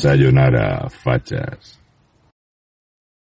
Sayonara, fachas.